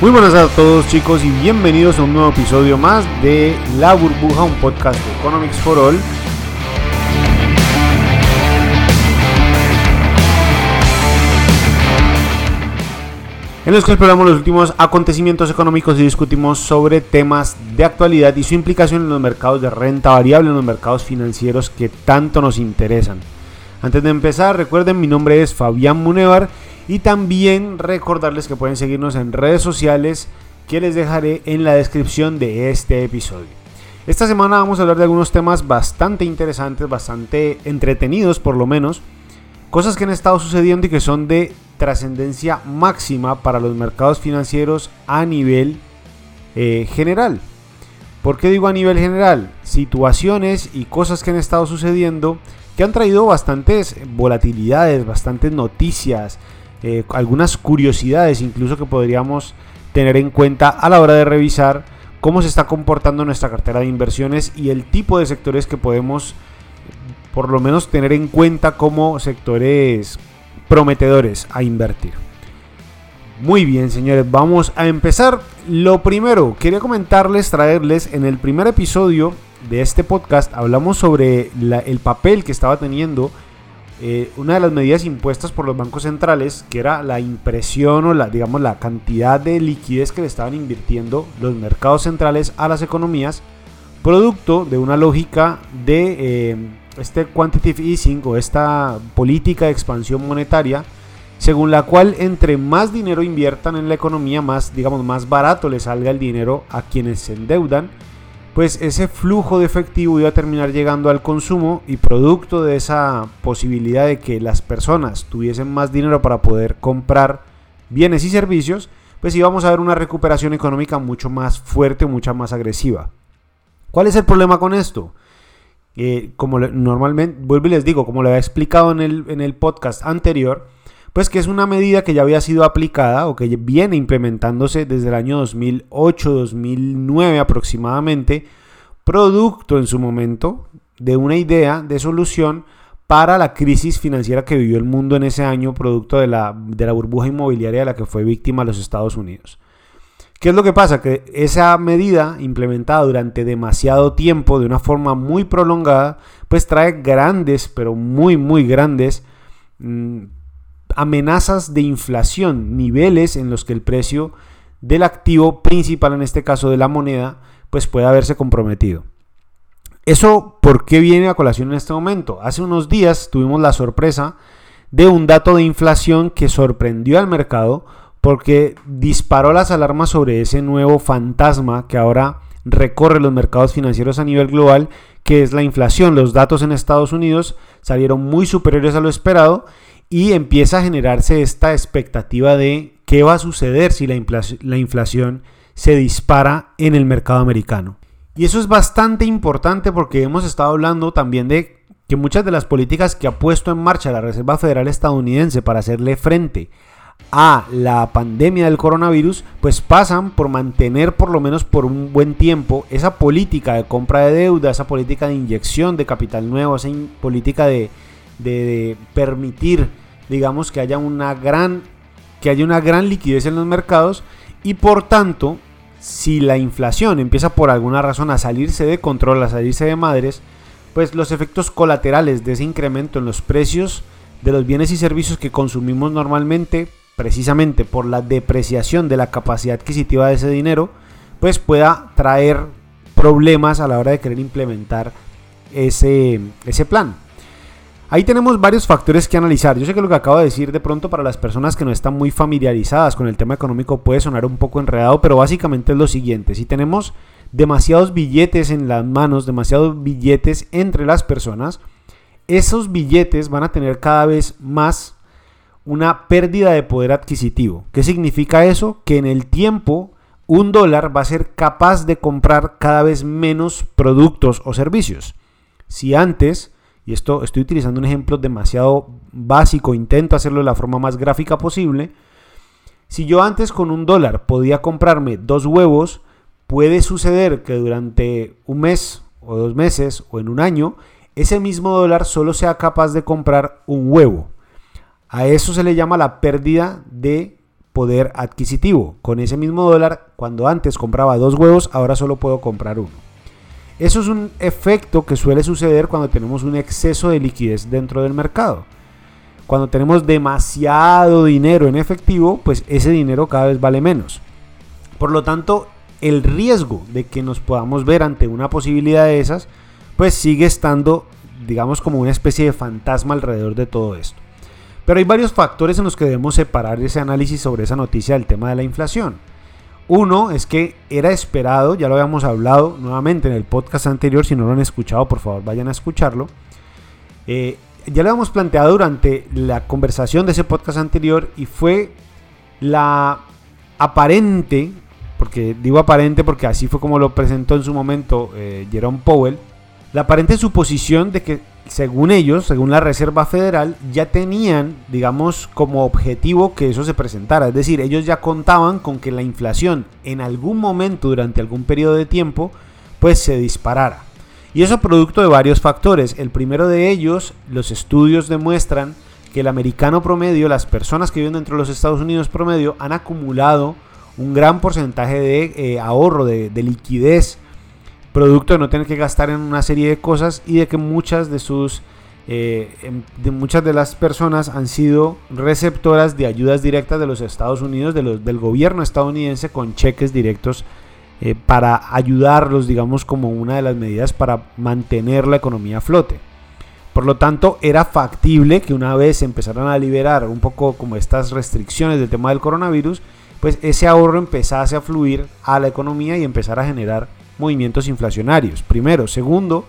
Muy buenas a todos chicos y bienvenidos a un nuevo episodio más de La Burbuja, un podcast de Economics for All. En los que exploramos los últimos acontecimientos económicos y discutimos sobre temas de actualidad y su implicación en los mercados de renta variable, en los mercados financieros que tanto nos interesan. Antes de empezar, recuerden, mi nombre es Fabián Munevar y también recordarles que pueden seguirnos en redes sociales que les dejaré en la descripción de este episodio. Esta semana vamos a hablar de algunos temas bastante interesantes, bastante entretenidos por lo menos. Cosas que han estado sucediendo y que son de trascendencia máxima para los mercados financieros a nivel eh, general. ¿Por qué digo a nivel general? Situaciones y cosas que han estado sucediendo que han traído bastantes volatilidades, bastantes noticias, eh, algunas curiosidades incluso que podríamos tener en cuenta a la hora de revisar cómo se está comportando nuestra cartera de inversiones y el tipo de sectores que podemos por lo menos tener en cuenta como sectores prometedores a invertir. Muy bien, señores, vamos a empezar. Lo primero, quería comentarles, traerles en el primer episodio de este podcast, hablamos sobre el papel que estaba teniendo eh, una de las medidas impuestas por los bancos centrales, que era la impresión o la, digamos, la cantidad de liquidez que le estaban invirtiendo los mercados centrales a las economías, producto de una lógica de eh, este quantitative easing o esta política de expansión monetaria, según la cual entre más dinero inviertan en la economía, más, digamos, más barato le salga el dinero a quienes se endeudan pues ese flujo de efectivo iba a terminar llegando al consumo y producto de esa posibilidad de que las personas tuviesen más dinero para poder comprar bienes y servicios, pues íbamos a ver una recuperación económica mucho más fuerte, mucho más agresiva. ¿Cuál es el problema con esto? Eh, como normalmente, vuelvo y les digo, como lo había explicado en el, en el podcast anterior, pues que es una medida que ya había sido aplicada o que viene implementándose desde el año 2008-2009 aproximadamente, producto en su momento de una idea de solución para la crisis financiera que vivió el mundo en ese año, producto de la, de la burbuja inmobiliaria de la que fue víctima los Estados Unidos. ¿Qué es lo que pasa? Que esa medida implementada durante demasiado tiempo, de una forma muy prolongada, pues trae grandes, pero muy, muy grandes mm, amenazas de inflación, niveles en los que el precio del activo principal, en este caso de la moneda, pues puede haberse comprometido. ¿Eso por qué viene a colación en este momento? Hace unos días tuvimos la sorpresa de un dato de inflación que sorprendió al mercado porque disparó las alarmas sobre ese nuevo fantasma que ahora recorre los mercados financieros a nivel global, que es la inflación. Los datos en Estados Unidos salieron muy superiores a lo esperado y empieza a generarse esta expectativa de qué va a suceder si la, inflación se dispara en el mercado americano. Y eso es bastante importante porque hemos estado hablando también de que muchas de las políticas que ha puesto en marcha la Reserva Federal estadounidense para hacerle frente a la pandemia del coronavirus, pues pasan por mantener por lo menos por un buen tiempo esa política de compra de deuda, esa política de inyección de capital nuevo, esa política de, de, permitir, digamos, que haya una gran que haya una gran liquidez en los mercados y por tanto, si la inflación empieza por alguna razón a salirse de control, a salirse de madres, pues los efectos colaterales de ese incremento en los precios de los bienes y servicios que consumimos normalmente, precisamente por la depreciación de la capacidad adquisitiva de ese dinero, pues pueda traer problemas a la hora de querer implementar ese, ese plan. Ahí tenemos varios factores que analizar. Yo sé que lo que acabo de decir de pronto para las personas que no están muy familiarizadas con el tema económico puede sonar un poco enredado, pero básicamente es lo siguiente. Si tenemos demasiados billetes en las manos, demasiados billetes entre las personas, esos billetes van a tener cada vez más una pérdida de poder adquisitivo. ¿Qué significa eso? Que en el tiempo un dólar va a ser capaz de comprar cada vez menos productos o servicios. Si antes y esto estoy utilizando un ejemplo demasiado básico, intento hacerlo de la forma más gráfica posible. Si yo antes con un dólar podía comprarme dos huevos, puede suceder que durante un mes o dos meses o en un año, ese mismo dólar solo sea capaz de comprar un huevo. A eso se le llama la pérdida de poder adquisitivo. Con ese mismo dólar, cuando antes compraba dos huevos, ahora solo puedo comprar uno. Eso es un efecto que suele suceder cuando tenemos un exceso de liquidez dentro del mercado. Cuando tenemos demasiado dinero en efectivo, pues ese dinero cada vez vale menos. Por lo tanto, el riesgo de que nos podamos ver ante una posibilidad de esas, pues sigue estando, digamos, como una especie de fantasma alrededor de todo esto. Pero hay varios factores en los que debemos separar ese análisis sobre esa noticia del tema de la inflación. Uno es que era esperado, ya lo habíamos hablado nuevamente en el podcast anterior, si no lo han escuchado, por favor vayan a escucharlo. Eh, ya lo habíamos planteado durante la conversación de ese podcast anterior y fue la aparente, porque digo aparente porque así fue como lo presentó en su momento eh, Jerome Powell, la aparente suposición de que según ellos, según la Reserva Federal, ya tenían, digamos, como objetivo que eso se presentara. Es decir, ellos ya contaban con que la inflación en algún momento durante algún periodo de tiempo, pues se disparara. Y eso producto de varios factores. El primero de ellos, los estudios demuestran que el americano promedio, las personas que viven dentro de los Estados Unidos promedio, han acumulado un gran porcentaje de eh, ahorro, de, de liquidez producto de no tener que gastar en una serie de cosas y de que muchas de sus eh, em, de muchas de las personas han sido receptoras de ayudas directas de los Estados Unidos, de los, del gobierno estadounidense con cheques directos eh, para ayudarlos, digamos, como una de las medidas para mantener la economía a flote. Por lo tanto, era factible que una vez empezaran a liberar un poco como estas restricciones del tema del coronavirus, pues ese ahorro empezase a fluir a la economía y empezar a generar movimientos inflacionarios. Primero. Segundo,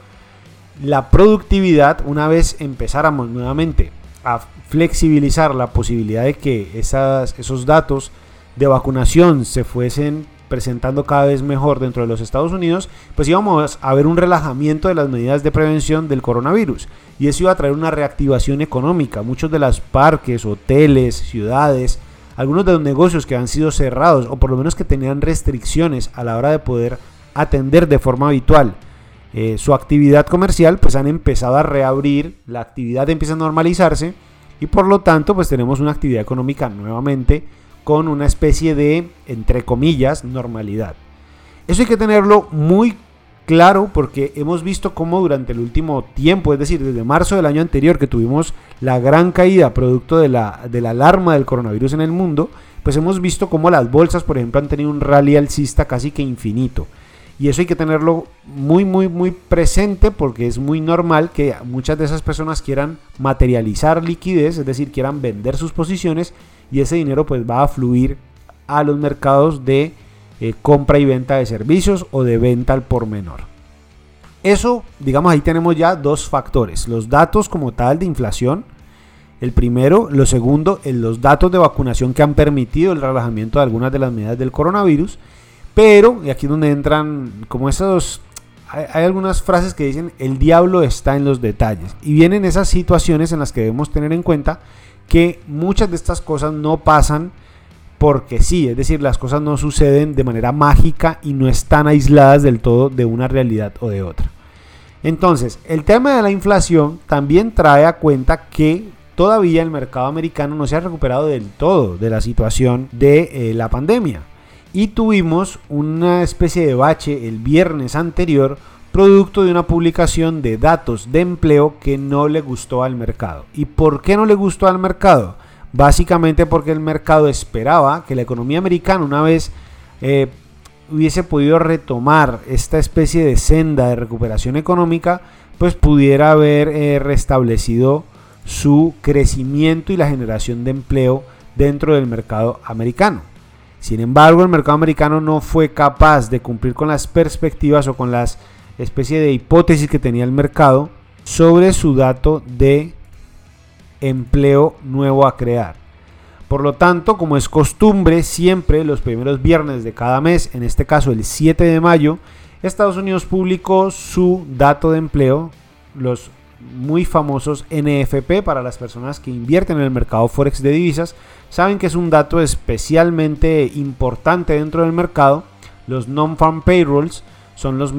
la productividad, una vez empezáramos nuevamente a flexibilizar la posibilidad de que esas, esos datos de vacunación se fuesen presentando cada vez mejor dentro de los Estados Unidos, pues íbamos a ver un relajamiento de las medidas de prevención del coronavirus. Y eso iba a traer una reactivación económica. Muchos de los parques, hoteles, ciudades, algunos de los negocios que han sido cerrados o por lo menos que tenían restricciones a la hora de poder atender de forma habitual eh, su actividad comercial, pues han empezado a reabrir, la actividad empieza a normalizarse y por lo tanto pues tenemos una actividad económica nuevamente con una especie de, entre comillas, normalidad. Eso hay que tenerlo muy claro porque hemos visto cómo durante el último tiempo, es decir, desde marzo del año anterior que tuvimos la gran caída producto de la, de la alarma del coronavirus en el mundo, pues hemos visto cómo las bolsas, por ejemplo, han tenido un rally alcista casi que infinito. Y eso hay que tenerlo muy, muy, muy presente porque es muy normal que muchas de esas personas quieran materializar liquidez, es decir, quieran vender sus posiciones y ese dinero pues va a fluir a los mercados de eh, compra y venta de servicios o de venta al por menor. Eso, digamos, ahí tenemos ya dos factores. Los datos como tal de inflación. El primero, lo segundo, los datos de vacunación que han permitido el relajamiento de algunas de las medidas del coronavirus. Pero, y aquí es donde entran como esos... Hay, algunas frases que dicen, el diablo está en los detalles. Y vienen esas situaciones en las que debemos tener en cuenta que muchas de estas cosas no pasan porque sí, es decir, las cosas no suceden de manera mágica y no están aisladas del todo de una realidad o de otra. Entonces, el tema de la inflación también trae a cuenta que todavía el mercado americano no se ha recuperado del todo de la situación de eh, la pandemia y tuvimos una especie de bache el viernes anterior producto de una publicación de datos de empleo que no le gustó al mercado. ¿Y por qué no le gustó al mercado? Básicamente porque el mercado esperaba que la economía americana una vez eh, hubiese podido retomar esta especie de senda de recuperación económica, pues pudiera haber eh, restablecido su crecimiento y la generación de empleo dentro del mercado americano. Sin embargo, el mercado americano no fue capaz de cumplir con las perspectivas o con las especie de hipótesis que tenía el mercado sobre su dato de empleo nuevo a crear. Por lo tanto, como es costumbre, siempre los primeros viernes de cada mes, en este caso el 7 de mayo, Estados Unidos publicó su dato de empleo, los muy famosos NFP para las personas que invierten en el mercado forex de divisas, saben que es un dato especialmente importante dentro del mercado. Los non-farm payrolls son los,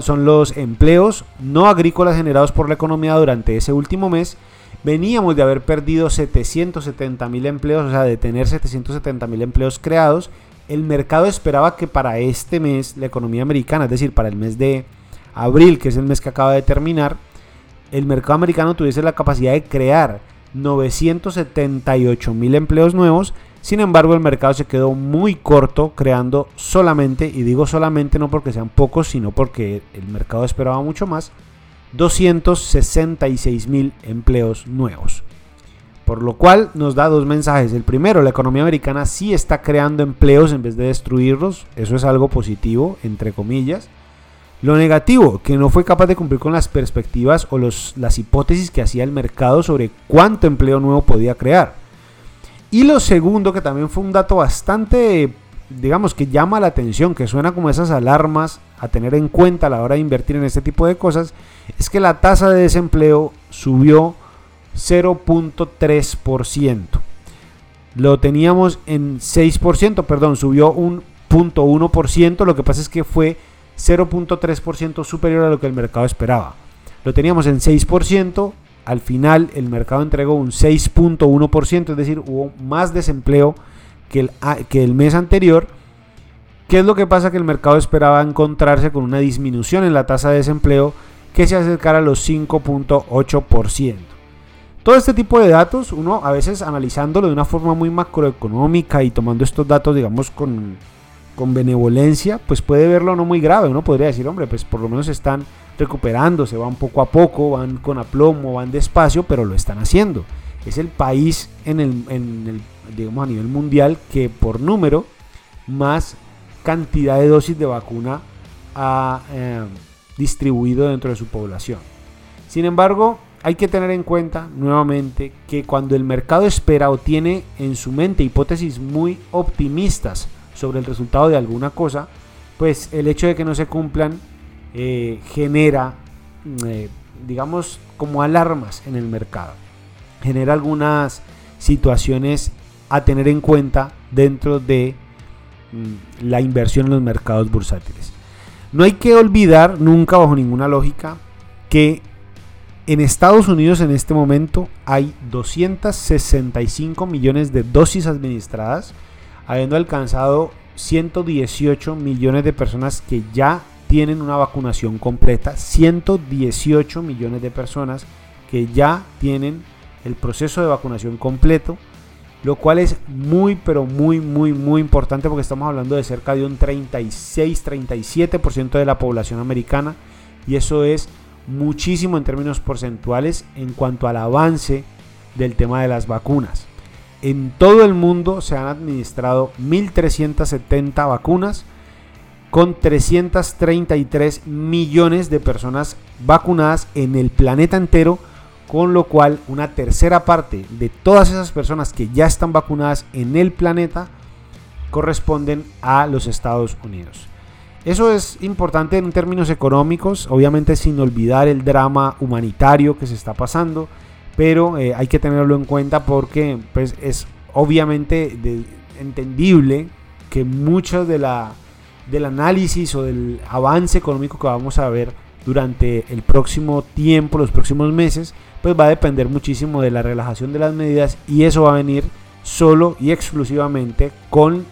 son los empleos no agrícolas generados por la economía durante ese último mes Veníamos de haber perdido 770 mil empleos, o sea, de tener 770 mil empleos creados. El mercado esperaba que para este mes la economía americana, es decir, para el mes de abril, que es el mes que acaba de terminar, el mercado americano tuviese la capacidad de crear 978 mil empleos nuevos. Sin embargo, el mercado se quedó muy corto creando solamente, y digo solamente no porque sean pocos, sino porque el mercado esperaba mucho más, 266 mil empleos nuevos. Por lo cual nos da dos mensajes. El primero, la economía americana sí está creando empleos en vez de destruirlos. Eso es algo positivo, entre comillas. Lo negativo, que no fue capaz de cumplir con las perspectivas o los, las hipótesis que hacía el mercado sobre cuánto empleo nuevo podía crear. Y lo segundo, que también fue un dato bastante, digamos, que llama la atención, que suena como esas alarmas a tener en cuenta a la hora de invertir en este tipo de cosas, es que la tasa de desempleo subió 0.3%. Lo teníamos en 6%, perdón, subió un 0.1%, lo que pasa es que fue 0.3% superior a lo que el mercado esperaba. Lo teníamos en 6%, al final el mercado entregó un 6.1%, es decir, hubo más desempleo que el, que el mes anterior. ¿Qué es lo que pasa? Que el mercado esperaba encontrarse con una disminución en la tasa de desempleo que se acercara a los 5.8%. Todo este tipo de datos, uno a veces analizándolo de una forma muy macroeconómica y tomando estos datos, digamos, con con benevolencia, pues puede verlo no muy grave. Uno podría decir, hombre, pues por lo menos están recuperándose, van poco a poco, van con aplomo, van despacio, pero lo están haciendo. Es el país en el, digamos, a nivel mundial que por número más cantidad de dosis de vacuna ha eh, distribuido dentro de su población. Sin embargo, hay que tener en cuenta nuevamente que cuando el mercado espera o tiene en su mente hipótesis muy optimistas sobre el resultado de alguna cosa, pues el hecho de que no se cumplan eh, genera, eh, digamos, como alarmas en el mercado. Genera algunas situaciones a tener en cuenta dentro de mm, la inversión en los mercados bursátiles. No hay que olvidar nunca bajo ninguna lógica que en Estados Unidos en este momento hay 265 millones de dosis administradas habiendo alcanzado 118 millones de personas que ya tienen una vacunación completa, 118 millones de personas que ya tienen el proceso de vacunación completo, lo cual es muy, pero muy, muy, muy importante porque estamos hablando de cerca de un 36-37% de la población americana y eso es muchísimo en términos porcentuales en cuanto al avance del tema de las vacunas. En todo el mundo se han administrado 1.370 vacunas con 333 millones de personas vacunadas en el planeta entero, con lo cual una tercera parte de todas esas personas que ya están vacunadas en el planeta corresponden a los Estados Unidos. Eso es importante en términos económicos, obviamente sin olvidar el drama humanitario que se está pasando pero eh, hay que tenerlo en cuenta porque pues, es obviamente entendible que mucho de la, del análisis o del avance económico que vamos a ver durante el próximo tiempo, los próximos meses, pues va a depender muchísimo de la relajación de las medidas y eso va a venir solo y exclusivamente con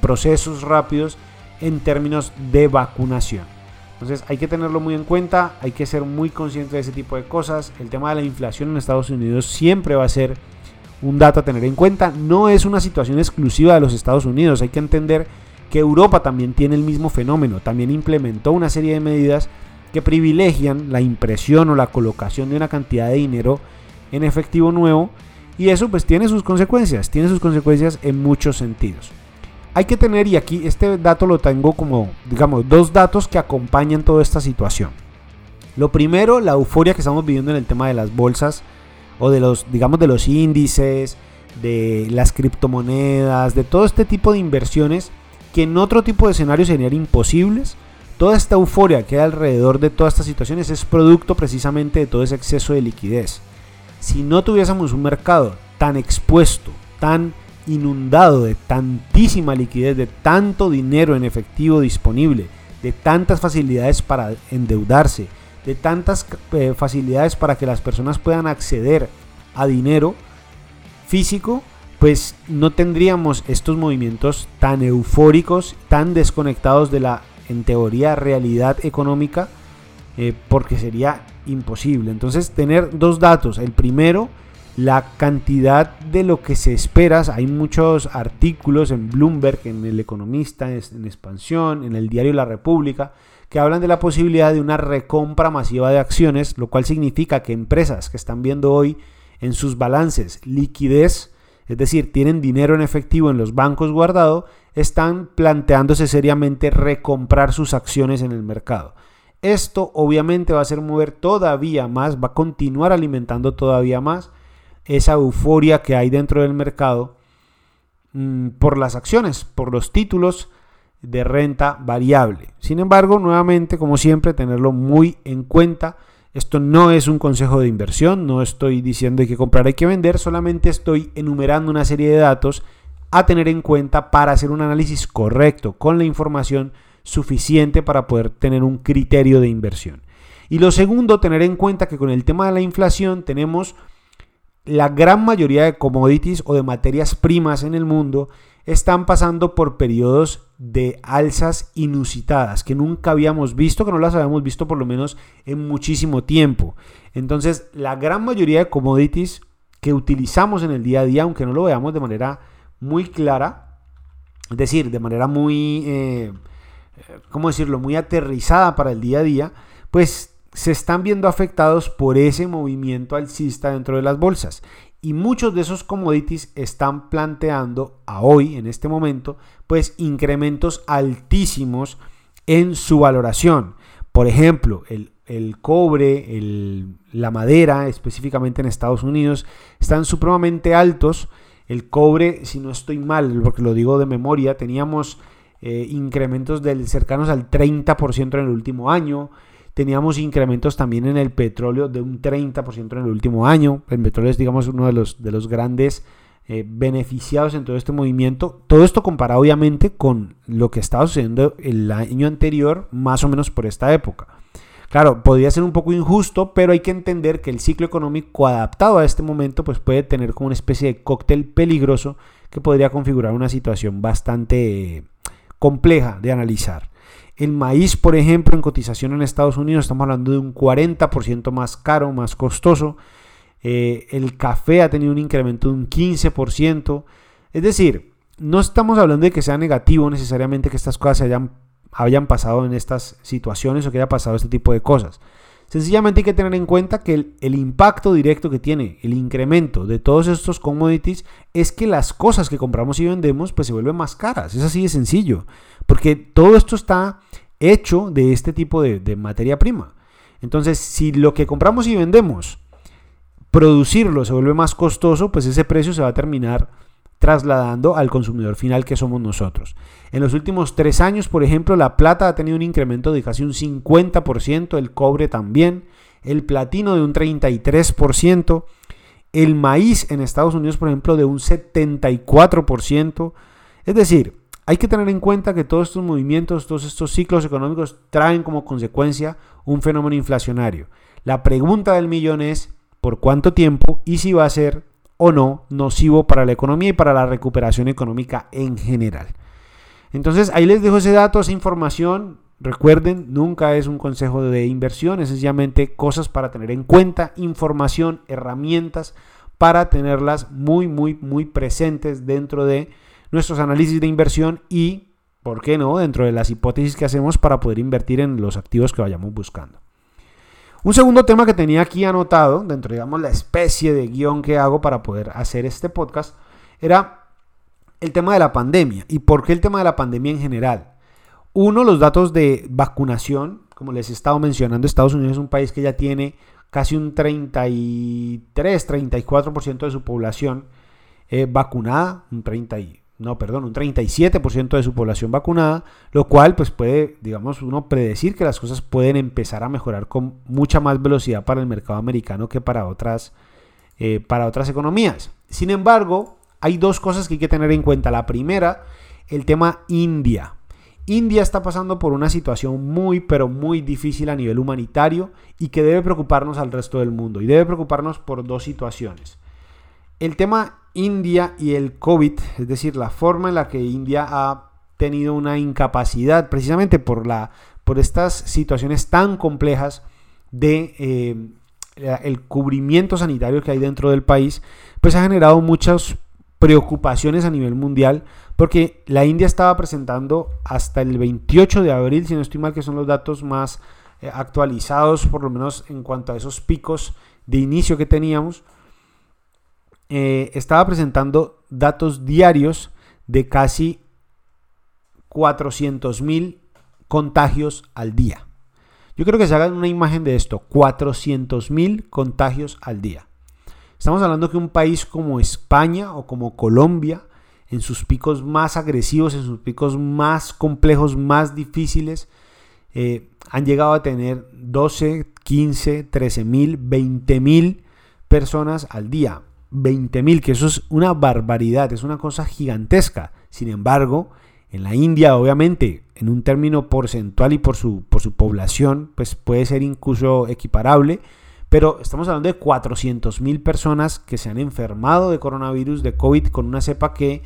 procesos rápidos en términos de vacunación. Entonces hay que tenerlo muy en cuenta, hay que ser muy consciente de ese tipo de cosas. El tema de la inflación en Estados Unidos siempre va a ser un dato a tener en cuenta. No es una situación exclusiva de los Estados Unidos, hay que entender que Europa también tiene el mismo fenómeno, también implementó una serie de medidas que privilegian la impresión o la colocación de una cantidad de dinero en efectivo nuevo y eso pues tiene sus consecuencias, tiene sus consecuencias en muchos sentidos hay que tener, y aquí este dato lo tengo como, digamos, dos datos que acompañan toda esta situación. Lo primero, la euforia que estamos viviendo en el tema de las bolsas o de los, digamos, de los índices, de las criptomonedas, de todo este tipo de inversiones que en otro tipo de escenarios serían imposibles. Toda esta euforia que hay alrededor de todas estas situaciones es producto precisamente de todo ese exceso de liquidez. Si no tuviésemos un mercado tan expuesto, tan inundado de tantísima liquidez, de tanto dinero en efectivo disponible, de tantas facilidades para endeudarse, de tantas eh, facilidades para que las personas puedan acceder a dinero físico, pues no tendríamos estos movimientos tan eufóricos, tan desconectados de la, en teoría, realidad económica, eh, porque sería imposible. Entonces, tener dos datos. El primero, la cantidad de lo que se espera. Hay muchos artículos en Bloomberg, en El Economista, en Expansión, en el diario La República, que hablan de la posibilidad de una recompra masiva de acciones, lo cual significa que empresas que están viendo hoy en sus balances liquidez, es decir, tienen dinero en efectivo en los bancos guardado, están planteándose seriamente recomprar sus acciones en el mercado. Esto obviamente va a hacer mover todavía más, va a continuar alimentando todavía más esa euforia que hay dentro del mercado mm, por las acciones, por los títulos de renta variable. Sin embargo, nuevamente, como siempre, tenerlo muy en cuenta. Esto no es un consejo de inversión, no estoy diciendo hay que comprar, hay que vender, solamente estoy enumerando una serie de datos a tener en cuenta para hacer un análisis correcto con la información suficiente para poder tener un criterio de inversión. Y lo segundo, tener en cuenta que con el tema de la inflación tenemos la gran mayoría de commodities o de materias primas en el mundo están pasando por periodos de alzas inusitadas que nunca habíamos visto, que no las habíamos visto por lo menos en muchísimo tiempo. Entonces, la gran mayoría de commodities que utilizamos en el día a día, aunque no lo veamos de manera muy clara, es decir, de manera muy, eh, ¿cómo decirlo?, muy aterrizada para el día a día, pues se están viendo afectados por ese movimiento alcista dentro de las bolsas. Y muchos de esos commodities están planteando a hoy, en este momento, pues incrementos altísimos en su valoración. Por ejemplo, el, cobre, la madera, específicamente en Estados Unidos, están supremamente altos. El cobre, si no estoy mal, porque lo digo de memoria, teníamos eh, incrementos del, cercanos al 30% en el último año. Teníamos incrementos también en el petróleo de un 30% en el último año. El petróleo es, digamos, uno de los, de los grandes eh, beneficiados en todo este movimiento. Todo esto comparado, obviamente, con lo que estaba sucediendo el año anterior, más o menos por esta época. Claro, podría ser un poco injusto, pero hay que entender que el ciclo económico adaptado a este momento pues puede tener como una especie de cóctel peligroso que podría configurar una situación bastante compleja de analizar. El maíz, por ejemplo, en cotización en Estados Unidos, estamos hablando de un 40% más caro, más costoso. Eh, el café ha tenido un incremento de un 15%. Es decir, no estamos hablando de que sea negativo necesariamente que estas cosas hayan, hayan pasado en estas situaciones o que haya pasado este tipo de cosas. Sencillamente hay que tener en cuenta que el, impacto directo que tiene el incremento de todos estos commodities es que las cosas que compramos y vendemos pues se vuelven más caras. Es así de sencillo. Porque todo esto está hecho de este tipo de, materia prima. Entonces, si lo que compramos y vendemos, producirlo se vuelve más costoso, pues ese precio se va a terminar trasladando al consumidor final que somos nosotros. En los últimos tres años, por ejemplo, la plata ha tenido un incremento de casi un 50%, el cobre también, el platino de un 33%, el maíz en Estados Unidos, por ejemplo, de un 74%. Es decir, hay que tener en cuenta que todos estos movimientos, todos estos ciclos económicos traen como consecuencia un fenómeno inflacionario. La pregunta del millón es por cuánto tiempo y si va a ser o no nocivo para la economía y para la recuperación económica en general. Entonces ahí les dejo ese dato, esa información. Recuerden, nunca es un consejo de inversión, es sencillamente cosas para tener en cuenta, información, herramientas para tenerlas muy, muy, muy presentes dentro de nuestros análisis de inversión y, ¿por qué no?, dentro de las hipótesis que hacemos para poder invertir en los activos que vayamos buscando. Un segundo tema que tenía aquí anotado, dentro de digamos, la especie de guion que hago para poder hacer este podcast, era el tema de la pandemia. ¿Y por qué el tema de la pandemia en general? Uno, los datos de vacunación. Como les he estado mencionando, Estados Unidos es un país que ya tiene casi un 33, 34% de su población eh, vacunada, un 30 no, perdón, un 37% de su población vacunada, lo cual pues puede, digamos, uno predecir que las cosas pueden empezar a mejorar con mucha más velocidad para el mercado americano que para otras, eh, para otras economías. Sin embargo, hay dos cosas que hay que tener en cuenta. La primera, el tema India. India está pasando por una situación muy, pero muy difícil a nivel humanitario y que debe preocuparnos al resto del mundo. Y debe preocuparnos por dos situaciones. El tema India y el COVID, es decir, la forma en la que India ha tenido una incapacidad, precisamente por, la, por estas situaciones tan complejas de eh, el cubrimiento sanitario que hay dentro del país, pues ha generado muchas preocupaciones a nivel mundial, porque la India estaba presentando hasta el 28 de abril, si no estoy mal, que son los datos más eh, actualizados, por lo menos en cuanto a esos picos de inicio que teníamos, eh, estaba presentando datos diarios de casi 400 mil contagios al día. Yo creo que se hagan una imagen de esto, 400 mil contagios al día. Estamos hablando que un país como España o como Colombia, en sus picos más agresivos, en sus picos más complejos, más difíciles, eh, han llegado a tener 12, 15, 13 mil, 20 mil personas al día. 20 mil, que eso es una barbaridad, es una cosa gigantesca. Sin embargo, en la India, obviamente, en un término porcentual y por su, por su población, pues puede ser incluso equiparable, pero estamos hablando de 400 mil personas que se han enfermado de coronavirus, de COVID, con una cepa que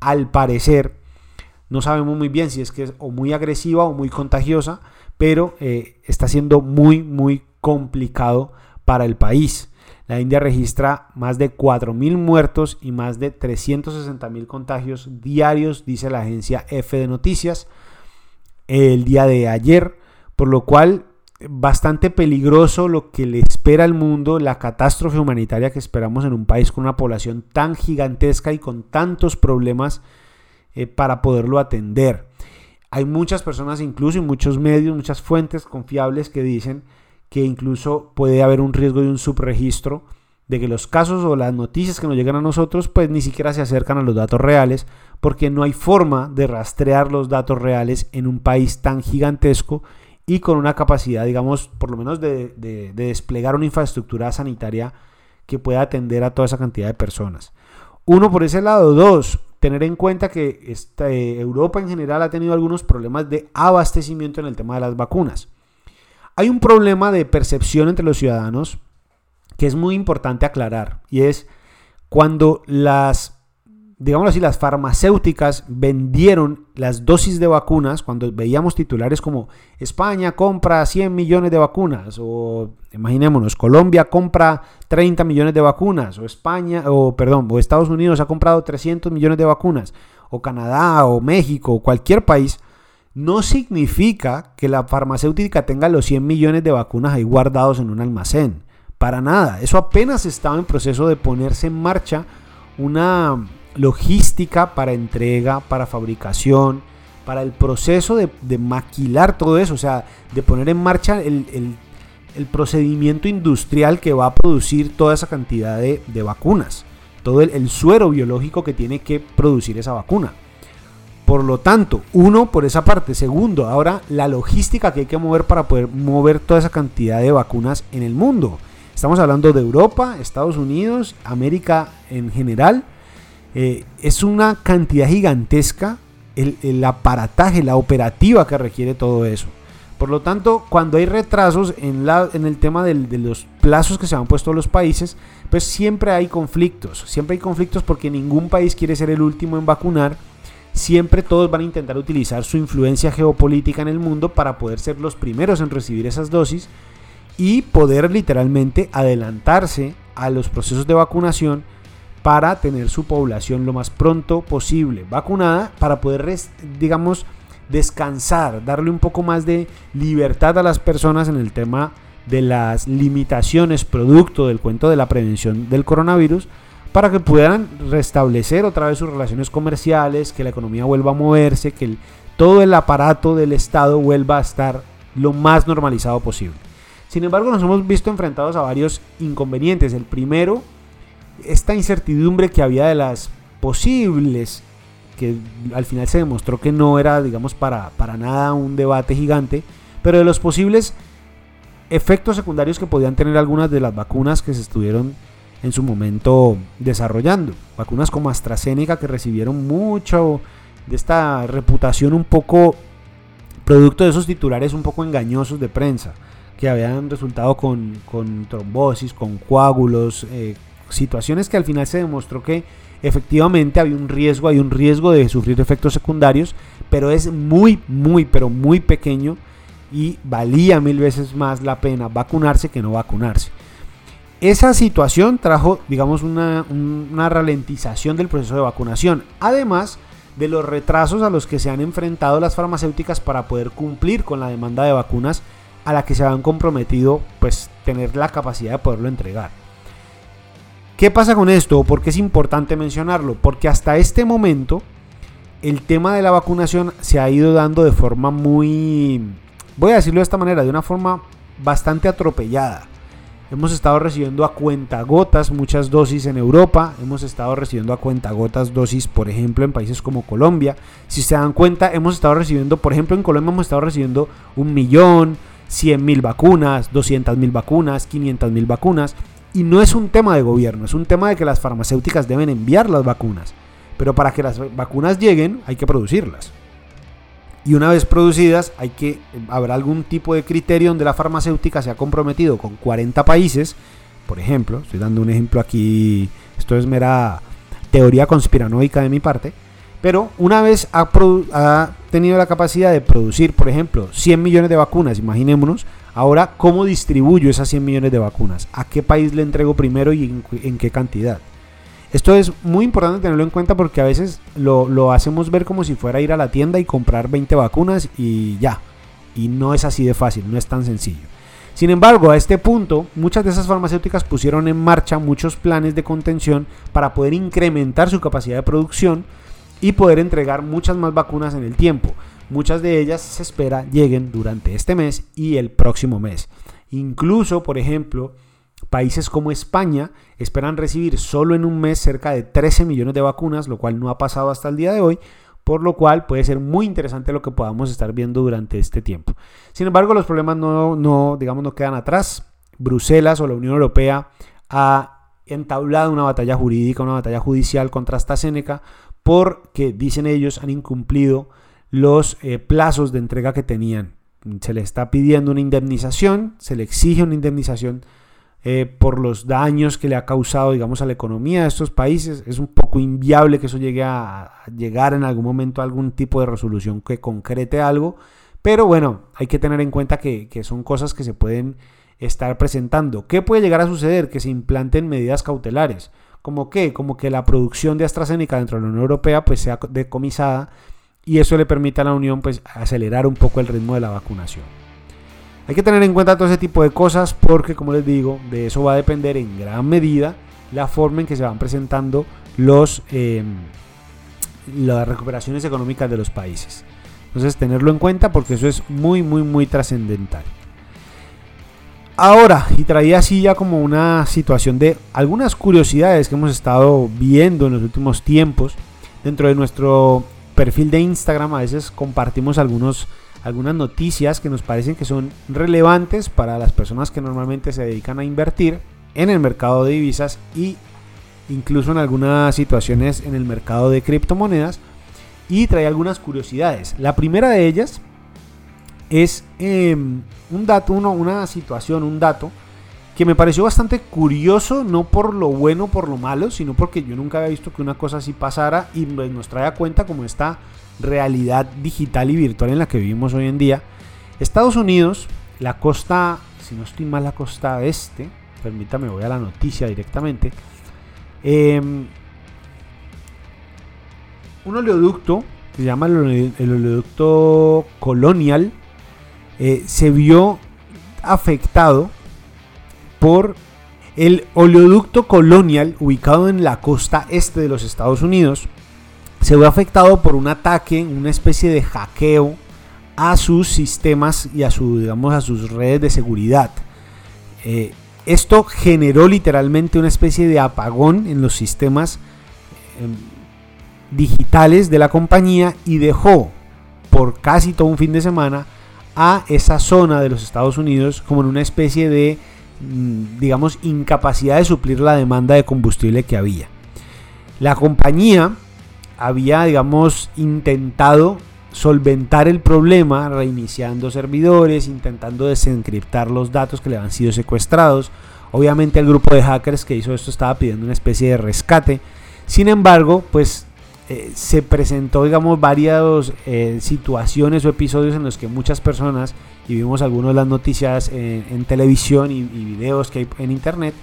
al parecer no sabemos muy bien si es que es o muy agresiva o muy contagiosa, pero eh, está siendo muy, muy complicado para el país. La India registra más de 4.000 muertos y más de 360.000 contagios diarios, dice la agencia F de Noticias el día de ayer, por lo cual bastante peligroso lo que le espera al mundo, la catástrofe humanitaria que esperamos en un país con una población tan gigantesca y con tantos problemas eh, para poderlo atender. Hay muchas personas, incluso en muchos medios, muchas fuentes confiables que dicen que incluso puede haber un riesgo de un subregistro, de que los casos o las noticias que nos llegan a nosotros pues ni siquiera se acercan a los datos reales, porque no hay forma de rastrear los datos reales en un país tan gigantesco y con una capacidad, digamos, por lo menos de, desplegar una infraestructura sanitaria que pueda atender a toda esa cantidad de personas. Uno, por ese lado. Dos, tener en cuenta que esta, eh, Europa en general ha tenido algunos problemas de abastecimiento en el tema de las vacunas. Hay un problema de percepción entre los ciudadanos que es muy importante aclarar y es cuando las, digamos así, las farmacéuticas vendieron las dosis de vacunas, cuando veíamos titulares como España compra 100 millones de vacunas o imaginémonos, Colombia compra 30 millones de vacunas o España o perdón, o Estados Unidos ha comprado 300 millones de vacunas o Canadá o México o cualquier país no significa que la farmacéutica tenga los 100 millones de vacunas ahí guardados en un almacén. Para nada. Eso apenas estaba en proceso de ponerse en marcha una logística para entrega, para fabricación, para el proceso de, maquilar todo eso, o sea, de poner en marcha el, procedimiento industrial que va a producir toda esa cantidad de, vacunas, todo el suero biológico que tiene que producir esa vacuna. Por lo tanto, uno, por esa parte. Segundo, ahora la logística que hay que mover para poder mover toda esa cantidad de vacunas en el mundo. Estamos hablando de Europa, Estados Unidos, América en general. Eh, es una cantidad gigantesca el, aparataje, la operativa que requiere todo eso. Por lo tanto, cuando hay retrasos en, la, en el tema de los plazos que se han puesto los países, pues siempre hay conflictos. Siempre hay conflictos porque ningún país quiere ser el último en vacunar siempre todos van a intentar utilizar su influencia geopolítica en el mundo para poder ser los primeros en recibir esas dosis y poder literalmente adelantarse a los procesos de vacunación para tener su población lo más pronto posible vacunada para poder, digamos, descansar, darle un poco más de libertad a las personas en el tema de las limitaciones producto del cuento de la prevención del coronavirus para que puedan restablecer otra vez sus relaciones comerciales, que la economía vuelva a moverse, que todo el aparato del Estado vuelva a estar lo más normalizado posible. Sin embargo, nos hemos visto enfrentados a varios inconvenientes. El primero, esta incertidumbre que había de las posibles, que al final se demostró que no era, digamos, para, para nada un debate gigante, pero de los posibles efectos secundarios que podían tener algunas de las vacunas que se estuvieron en su momento desarrollando. Vacunas como AstraZeneca que recibieron mucho de esta reputación un poco producto de esos titulares un poco engañosos de prensa, que habían resultado con, trombosis, con coágulos, eh, situaciones que al final se demostró que efectivamente había un riesgo, hay un riesgo de sufrir efectos secundarios, pero es muy, muy, pero muy pequeño y valía mil veces más la pena vacunarse que no vacunarse. Esa situación trajo, digamos, una, una ralentización del proceso de vacunación, además de los retrasos a los que se han enfrentado las farmacéuticas para poder cumplir con la demanda de vacunas a la que se han comprometido, pues tener la capacidad de poderlo entregar. ¿Qué pasa con esto? ¿Por qué es importante mencionarlo? Porque hasta este momento el tema de la vacunación se ha ido dando de forma muy voy a decirlo de esta manera, de una forma bastante atropellada. Hemos estado recibiendo a cuentagotas muchas dosis en Europa, hemos estado recibiendo a cuentagotas dosis, por ejemplo, en países como Colombia. Si se dan cuenta, hemos estado recibiendo, por ejemplo, en Colombia hemos estado recibiendo un millón, cien mil vacunas, 200 mil vacunas, 500 mil vacunas. Y no es un tema de gobierno, es un tema de que las farmacéuticas deben enviar las vacunas. Pero para que las vacunas lleguen hay que producirlas y una vez producidas hay que habrá algún tipo de criterio donde la farmacéutica se ha comprometido con 40 países, por ejemplo, estoy dando un ejemplo aquí, esto es mera teoría conspiranoica de mi parte, pero una vez ha, tenido la capacidad de producir, por ejemplo, 100 millones de vacunas, imaginémonos, ahora cómo distribuyo esas 100 millones de vacunas, a qué país le entrego primero y en qué cantidad. Esto es muy importante tenerlo en cuenta porque a veces lo, hacemos ver como si fuera ir a la tienda y comprar 20 vacunas y ya. Y no es así de fácil, no es tan sencillo. Sin embargo, a este punto, muchas de esas farmacéuticas pusieron en marcha muchos planes de contención para poder incrementar su capacidad de producción y poder entregar muchas más vacunas en el tiempo. Muchas de ellas se espera lleguen durante este mes y el próximo mes. Incluso, por ejemplo, Países como España esperan recibir solo en un mes cerca de 13 millones de vacunas, lo cual no ha pasado hasta el día de hoy, por lo cual puede ser muy interesante lo que podamos estar viendo durante este tiempo. Sin embargo, los problemas no, no, digamos, no quedan atrás. Bruselas o la Unión Europea ha entablado una batalla jurídica, una batalla judicial contra AstraZeneca porque, dicen ellos, han incumplido los eh, plazos de entrega que tenían. Se le está pidiendo una indemnización, se le exige una indemnización eh, por los daños que le ha causado, digamos, a la economía de estos países. Es un poco inviable que eso llegue a, llegar en algún momento a algún tipo de resolución que concrete algo. Pero bueno, hay que tener en cuenta que, son cosas que se pueden estar presentando. ¿Qué puede llegar a suceder? Que se implanten medidas cautelares. ¿Como qué? Como que la producción de AstraZeneca dentro de la Unión Europea pues sea decomisada y eso le permita a la Unión pues acelerar un poco el ritmo de la vacunación. Hay que tener en cuenta todo ese tipo de cosas porque, como les digo, de eso va a depender en gran medida la forma en que se van presentando em, las recuperaciones económicas de los países. Entonces, tenerlo en cuenta porque eso es muy, muy, muy trascendental. Ahora, y traía así ya como una situación de algunas curiosidades que hemos estado viendo en los últimos tiempos. Dentro de nuestro perfil de Instagram a veces compartimos algunos algunas noticias que nos parecen que son relevantes para las personas que normalmente se dedican a invertir en el mercado de divisas y incluso en algunas situaciones en el mercado de criptomonedas y trae algunas curiosidades. La primera de ellas es em, un dato, una situación, un dato que me pareció bastante curioso, no por lo bueno, por lo malo, sino porque yo nunca había visto que una cosa así pasara y pues, nos trae a cuenta como está realidad digital y virtual en la que vivimos hoy en día. Estados Unidos, la costa, si no estoy mal, la costa este, permítame, voy a la noticia directamente. Em, un oleoducto, se llama el, oleoducto Colonial, eh, se vio afectado por el oleoducto Colonial ubicado en la costa este de los Estados Unidos se ve afectado por un ataque, una especie de hackeo a sus sistemas y a, digamos, a sus redes de seguridad. Eh, esto generó literalmente una especie de apagón en los sistemas em, digitales de la compañía y dejó por casi todo un fin de semana a esa zona de los Estados Unidos como en una especie de, mm, digamos, incapacidad de suplir la demanda de combustible que había. La compañía había, digamos, intentado solventar el problema reiniciando servidores, intentando desencriptar los datos que le han sido secuestrados. Obviamente el grupo de hackers que hizo esto estaba pidiendo una especie de rescate. Sin embargo, pues eh, se presentó, digamos, varias eh, situaciones o episodios en los que muchas personas, y vimos algunas de las noticias en, televisión y, y, videos que hay en internet,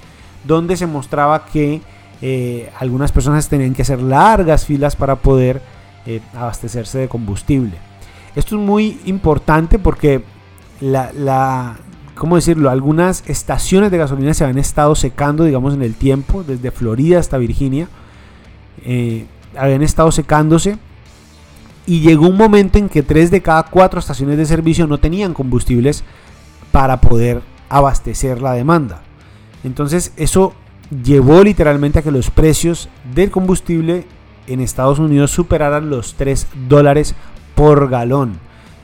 donde se mostraba que eh, algunas personas tenían que hacer largas filas para poder abastecerse de combustible. Esto es muy importante porque la, ¿cómo decirlo? Algunas estaciones de gasolina se habían estado secando, digamos, en el tiempo, desde Florida hasta Virginia. Eh, habían estado secándose y llegó un momento en que tres de cada cuatro estaciones de servicio no tenían combustibles para poder abastecer la demanda. Entonces eso llevó literalmente a que los precios del combustible en Estados Unidos superaran los 3 dólares por galón.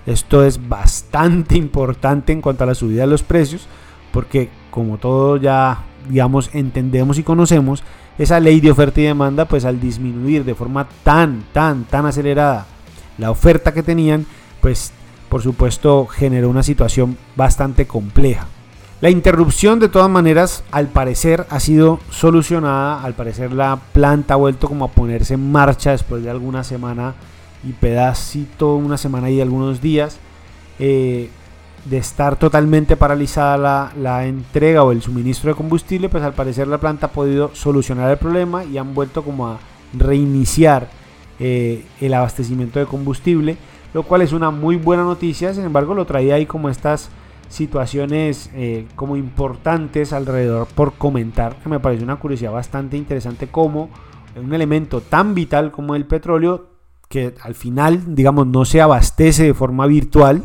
Esto es bastante importante en cuanto a la subida de los precios porque como todo ya digamos entendemos y conocemos, esa ley de oferta y demanda, pues al disminuir de forma tan, tan, tan acelerada la oferta que tenían, pues por supuesto generó una situación bastante compleja. La interrupción de todas maneras al parecer ha sido solucionada, al parecer la planta ha vuelto como a ponerse en marcha después de alguna semana y pedacito, una semana y algunos días. Eh, de estar totalmente paralizada la, entrega o el suministro de combustible, pues al parecer la planta ha podido solucionar el problema y han vuelto como a reiniciar eh, el abastecimiento de combustible, lo cual es una muy buena noticia, sin embargo lo traía ahí como estas situaciones eh, como importantes alrededor por comentar, que me parece una curiosidad bastante interesante como un elemento tan vital como el petróleo, que al final, digamos, no se abastece de forma virtual,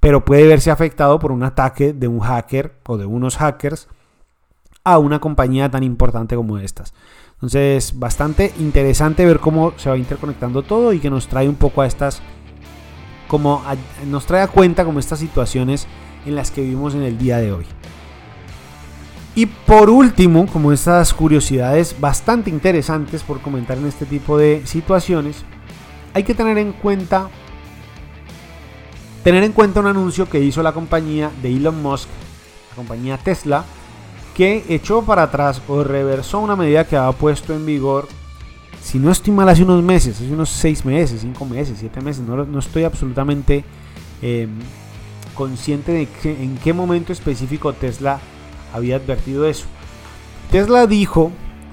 pero puede verse afectado por un ataque de un hacker o de unos hackers a una compañía tan importante como estas. Entonces, bastante interesante ver cómo se va interconectando todo y que nos trae un poco a estas, como nos trae a cuenta como estas situaciones en las que vivimos en el día de hoy. Y por último, como estas curiosidades bastante interesantes por comentar en este tipo de situaciones, hay que tener en cuenta tener en cuenta un anuncio que hizo la compañía de Elon Musk, la compañía Tesla, que echó para atrás o reversó una medida que había puesto en vigor, si no estoy mal, hace unos meses, hace unos 6 meses, 5 meses, 7 meses, no, estoy absolutamente em, consciente de en qué momento específico Tesla había advertido eso. Tesla dijo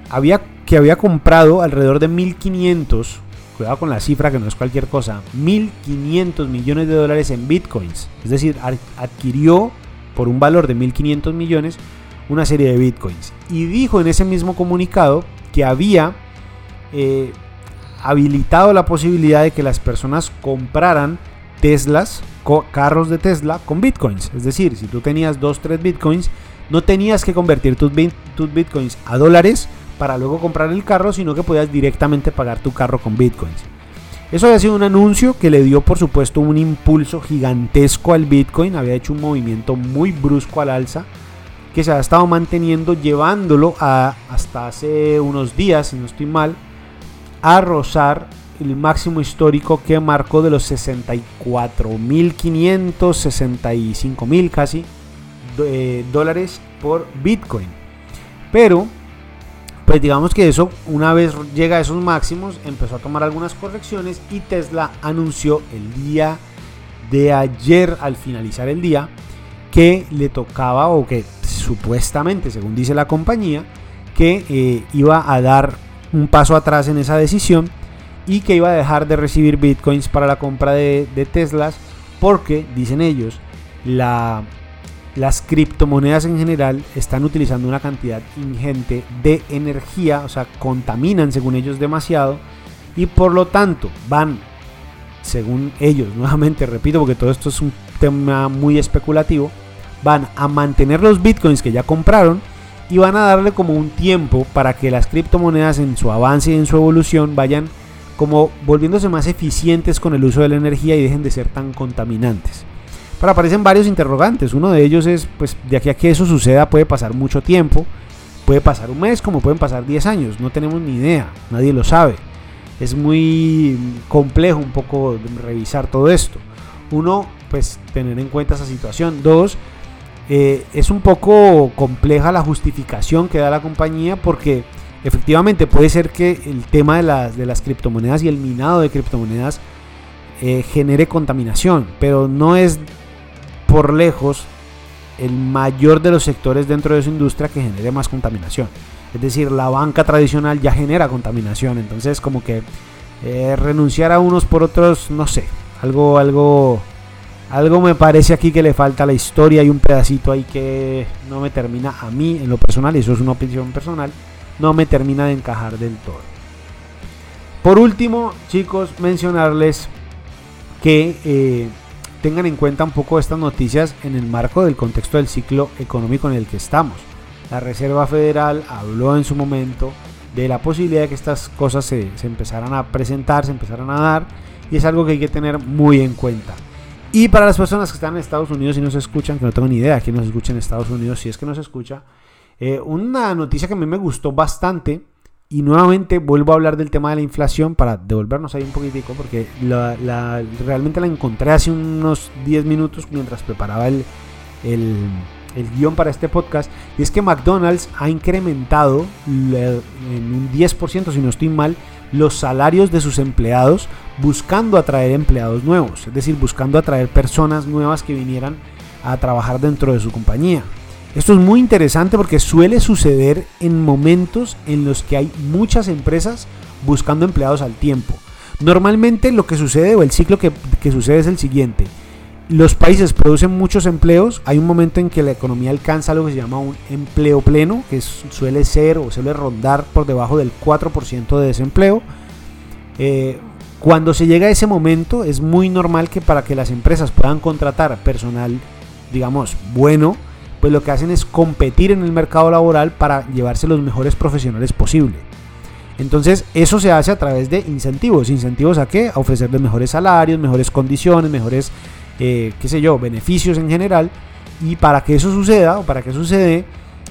había, que había comprado alrededor de 1500 cuidado con la cifra que no es cualquier cosa, 1.500 millones de dólares en bitcoins. Es decir, adquirió por un valor de 1.500 millones una serie de bitcoins. Y dijo en ese mismo comunicado que había eh, habilitado la posibilidad de que las personas compraran Teslas, carros de Tesla con bitcoins. Es decir, si tú tenías 2, 3 bitcoins, no tenías que convertir tus, tus bitcoins a dólares para luego comprar el carro, sino que podías directamente pagar tu carro con bitcoins. Eso había sido un anuncio que le dio por supuesto un impulso gigantesco al Bitcoin, había hecho un movimiento muy brusco al alza que se ha estado manteniendo llevándolo a, hasta hace unos días, si no estoy mal, a rozar el máximo histórico que marcó de los 64.500, 65.000 casi eh, dólares por Bitcoin. Pero pues digamos que eso, una vez llega a esos máximos, empezó a tomar algunas correcciones y Tesla anunció el día de ayer, al finalizar el día, que le tocaba o que supuestamente, según dice la compañía, que eh, iba a dar un paso atrás en esa decisión y que iba a dejar de recibir bitcoins para la compra de, Teslas porque, dicen ellos, la las criptomonedas en general están utilizando una cantidad ingente de energía, o sea, contaminan según ellos demasiado y por lo tanto van, según ellos, nuevamente repito porque todo esto es un tema muy especulativo, van a mantener los bitcoins que ya compraron y van a darle como un tiempo para que las criptomonedas en su avance y en su evolución vayan como volviéndose más eficientes con el uso de la energía y dejen de ser tan contaminantes. Pero aparecen varios interrogantes. Uno de ellos es, pues, de aquí a que eso suceda puede pasar mucho tiempo. Puede pasar un mes como pueden pasar 10 años. No tenemos ni idea. Nadie lo sabe. es muy complejo un poco revisar todo esto. Uno, pues tener en cuenta esa situación. Dos, eh, es un poco compleja la justificación que da la compañía porque efectivamente puede ser que el tema de las, de las criptomonedas y el minado de criptomonedas eh, genere contaminación, pero no es por lejos el mayor de los sectores dentro de su industria que genere más contaminación. Es decir, la banca tradicional ya genera contaminación, entonces como que eh, renunciar a unos por otros, no sé, algo, algo, algo me parece aquí que le falta la historia y un pedacito ahí que no me termina a mí en lo personal, y eso es una opinión personal, no me termina de encajar del todo. Por último, chicos, mencionarles que eh, tengan en cuenta un poco estas noticias en el marco del contexto del ciclo económico en el que estamos. La Reserva Federal habló en su momento de la posibilidad de que estas cosas se, empezaran a presentar, se empezaran a dar, y es algo que hay que tener muy en cuenta. Y para las personas que están en Estados Unidos y no se escuchan, que no tengo ni idea de quién nos escucha en Estados Unidos, si es que nos escucha, eh, una noticia que a mí me gustó bastante y nuevamente vuelvo a hablar del tema de la inflación para devolvernos ahí un poquitico, porque realmente la encontré hace unos 10 minutos mientras preparaba el, el, guion para este podcast. Y es que McDonald's ha incrementado en un 10%, si no estoy mal, los salarios de sus empleados buscando atraer empleados nuevos, es decir, buscando atraer personas nuevas que vinieran a trabajar dentro de su compañía. Esto es muy interesante porque suele suceder en momentos en los que hay muchas empresas buscando empleados al tiempo. Normalmente lo que sucede o el ciclo que, sucede es el siguiente. Los países producen muchos empleos, hay un momento en que la economía alcanza lo que se llama un empleo pleno, que suele ser o suele rondar por debajo del 4% de desempleo. Eh, cuando se llega a ese momento es muy normal que para que las empresas puedan contratar personal, digamos, bueno, pues lo que hacen es competir en el mercado laboral para llevarse los mejores profesionales posible. Entonces eso se hace a través de incentivos. ¿Incentivos a qué? A ofrecerles mejores salarios, mejores condiciones, mejores, eh, qué sé yo, beneficios en general. Y para que eso suceda o para que sucede,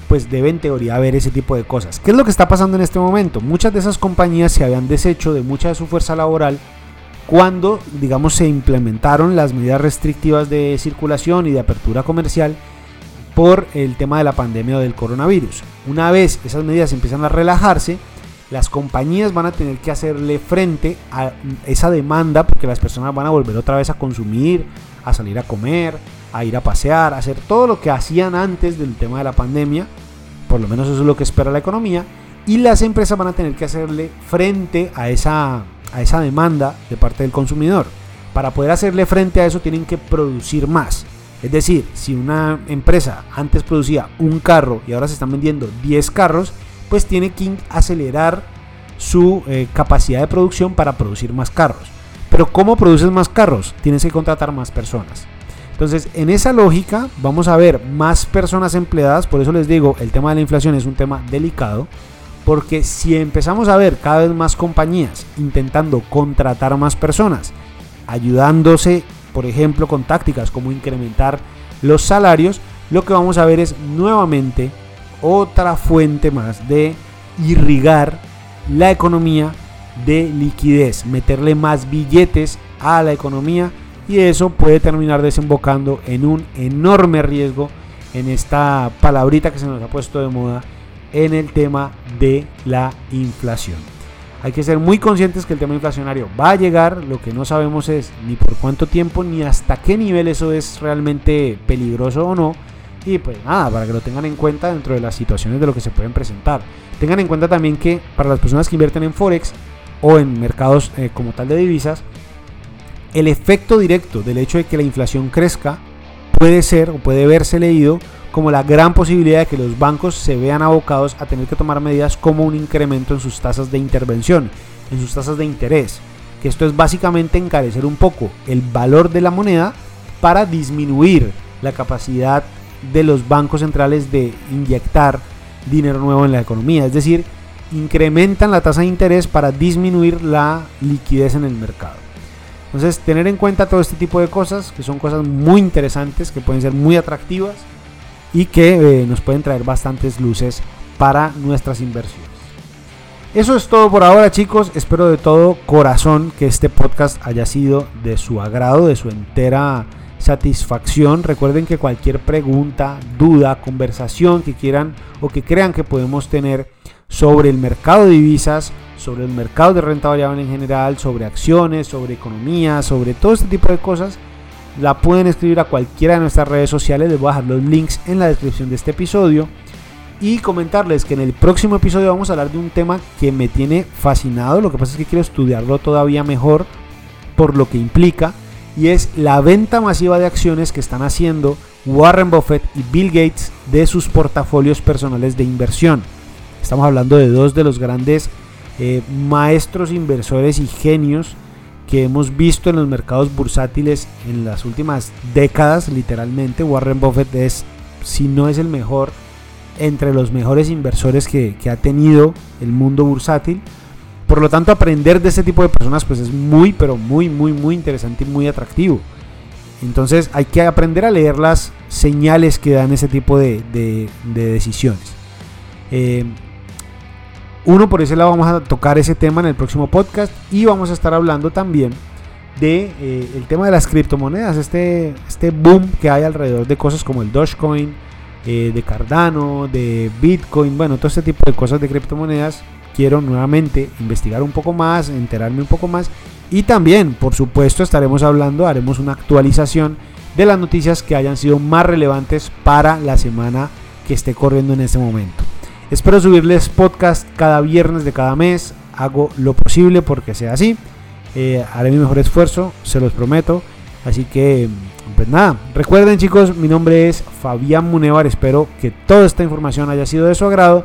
pues debe en teoría haber ese tipo de cosas. ¿Qué es lo que está pasando en este momento? Muchas de esas compañías se habían deshecho de mucha de su fuerza laboral cuando, digamos, se implementaron las medidas restrictivas de circulación y de apertura comercial por el tema de la pandemia o del coronavirus. Una vez esas medidas empiezan a relajarse, las compañías van a tener que hacerle frente a esa demanda porque las personas van a volver otra vez a consumir, a salir a comer, a ir a pasear, a hacer todo lo que hacían antes del tema de la pandemia. Por lo menos eso es lo que espera la economía. Y las empresas van a tener que hacerle frente a esa, a esa demanda de parte del consumidor. Para poder hacerle frente a eso tienen que producir más. Es decir, si una empresa antes producía un carro y ahora se están vendiendo 10 carros, pues tiene que acelerar su eh, capacidad de producción para producir más carros. Pero ¿cómo produces más carros? Tienes que contratar más personas. Entonces, en esa lógica vamos a ver más personas empleadas, por eso les digo, el tema de la inflación es un tema delicado, porque si empezamos a ver cada vez más compañías intentando contratar más personas, ayudándose por ejemplo con tácticas como incrementar los salarios, lo que vamos a ver es nuevamente otra fuente más de irrigar la economía de liquidez, meterle más billetes a la economía y eso puede terminar desembocando en un enorme riesgo en esta palabrita que se nos ha puesto de moda en el tema de la inflación. Hay que ser muy conscientes que el tema inflacionario va a llegar, lo que no sabemos es ni por cuánto tiempo ni hasta qué nivel eso es realmente peligroso o no. Y pues nada, para que lo tengan en cuenta dentro de las situaciones de lo que se pueden presentar. Tengan en cuenta también que para las personas que invierten en Forex o en mercados eh, como tal de divisas, el efecto directo del hecho de que la inflación crezca puede ser o puede verse leído como la gran posibilidad de que los bancos se vean abocados a tener que tomar medidas como un incremento en sus tasas de intervención, en sus tasas de interés, que esto es básicamente encarecer un poco el valor de la moneda para disminuir la capacidad de los bancos centrales de inyectar dinero nuevo en la economía, es decir, incrementan la tasa de interés para disminuir la liquidez en el mercado. Entonces, tener en cuenta todo este tipo de cosas, que son cosas muy interesantes, que pueden ser muy atractivas, y que eh, nos pueden traer bastantes luces para nuestras inversiones. Eso es todo por ahora chicos, espero de todo corazón que este podcast haya sido de su agrado, de su entera satisfacción. Recuerden que cualquier pregunta, duda, conversación que quieran o que crean que podemos tener sobre el mercado de divisas, sobre el mercado de renta variable en general, sobre acciones, sobre economía, sobre todo este tipo de cosas, la pueden escribir a cualquiera de nuestras redes sociales. Les voy a dejar los links en la descripción de este episodio. Y comentarles que en el próximo episodio vamos a hablar de un tema que me tiene fascinado. Lo que pasa es que quiero estudiarlo todavía mejor por lo que implica. Y es la venta masiva de acciones que están haciendo Warren Buffett y Bill Gates de sus portafolios personales de inversión. Estamos hablando de dos de los grandes eh, maestros inversores y genios que hemos visto en los mercados bursátiles en las últimas décadas, literalmente. Warren Buffett es, si no es el mejor, entre los mejores inversores que, que, ha tenido el mundo bursátil. Por lo tanto, aprender de este tipo de personas pues es muy, pero muy, muy, muy interesante y muy atractivo. Entonces hay que aprender a leer las señales que dan ese tipo de, de, de decisiones. Eh, uno, por ese lado vamos a tocar ese tema en el próximo podcast y vamos a estar hablando también de eh, el tema de las criptomonedas, este, este boom que hay alrededor de cosas como el Dogecoin, eh, de Cardano, de Bitcoin, bueno, todo este tipo de cosas de criptomonedas. Quiero nuevamente investigar un poco más, enterarme un poco más y también, por supuesto, estaremos hablando, haremos una actualización de las noticias que hayan sido más relevantes para la semana que esté corriendo en este momento. Espero subirles podcast cada viernes de cada mes. Hago lo posible porque sea así. Eh, haré mi mejor esfuerzo, se los prometo. Así que, pues nada, recuerden chicos, mi nombre es Fabián Munevar. Espero que toda esta información haya sido de su agrado.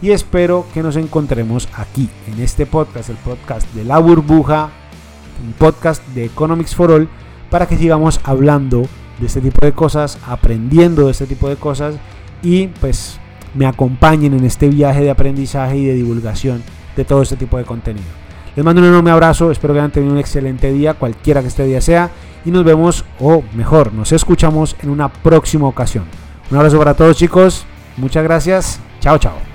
Y espero que nos encontremos aquí, en este podcast, el podcast de la burbuja, un podcast de Economics for All, para que sigamos hablando de este tipo de cosas, aprendiendo de este tipo de cosas y pues me acompañen en este viaje de aprendizaje y de divulgación de todo este tipo de contenido. Les mando un enorme abrazo, espero que hayan tenido un excelente día, cualquiera que este día sea, y nos vemos, o mejor, nos escuchamos en una próxima ocasión. Un abrazo para todos chicos, muchas gracias, chao chao.